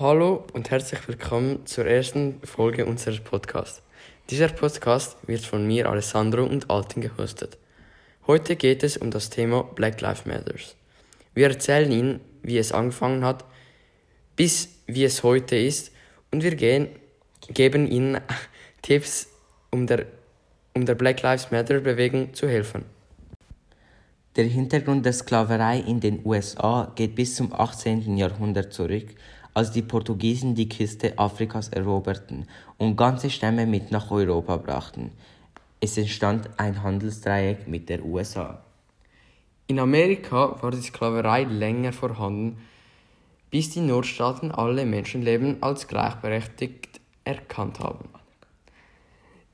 Hallo und herzlich willkommen zur ersten Folge unseres Podcasts. Dieser Podcast wird von mir, Alessandro und Altin gehostet. Heute geht es um das Thema Black Lives Matters. Wir erzählen Ihnen, wie es angefangen hat, bis wie es heute ist und wir gehen, geben Ihnen Tipps, um der, um der Black Lives Matter Bewegung zu helfen. Der Hintergrund der Sklaverei in den USA geht bis zum 18. Jahrhundert zurück, als die Portugiesen die Küste Afrikas eroberten und ganze Stämme mit nach Europa brachten. Es entstand ein Handelsdreieck mit der USA. In Amerika war die Sklaverei länger vorhanden, bis die Nordstaaten alle Menschenleben als gleichberechtigt erkannt haben.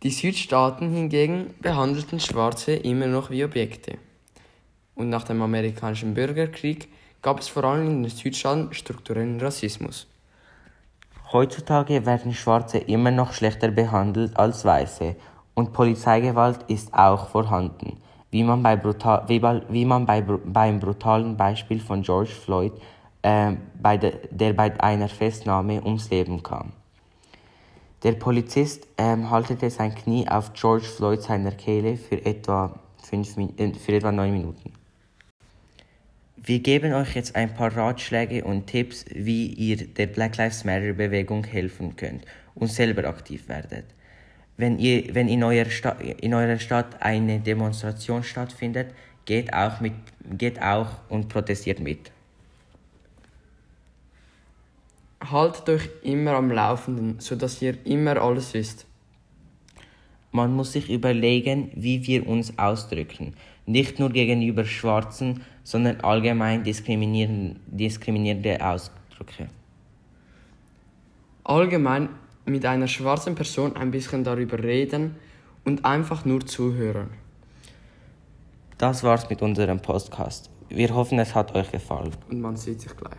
Die Südstaaten hingegen behandelten Schwarze immer noch wie Objekte. Und nach dem amerikanischen Bürgerkrieg gab es vor allem in den Südstaaten strukturellen Rassismus. Heutzutage werden Schwarze immer noch schlechter behandelt als Weiße und Polizeigewalt ist auch vorhanden, wie man, bei brutal, wie, wie man bei, beim brutalen Beispiel von George Floyd, äh, bei de, der bei einer Festnahme ums Leben kam. Der Polizist ähm, haltete sein Knie auf George Floyd seiner Kehle für etwa, fünf, äh, für etwa neun Minuten. Wir geben euch jetzt ein paar Ratschläge und Tipps, wie ihr der Black Lives Matter Bewegung helfen könnt und selber aktiv werdet. Wenn, ihr, wenn in, eurer Stadt, in eurer Stadt eine Demonstration stattfindet, geht auch, mit, geht auch und protestiert mit. Haltet euch immer am Laufenden, sodass ihr immer alles wisst. Man muss sich überlegen, wie wir uns ausdrücken. Nicht nur gegenüber Schwarzen, sondern allgemein diskriminierende Ausdrücke. Allgemein mit einer schwarzen Person ein bisschen darüber reden und einfach nur zuhören. Das war's mit unserem Podcast. Wir hoffen, es hat euch gefallen. Und man sieht sich gleich.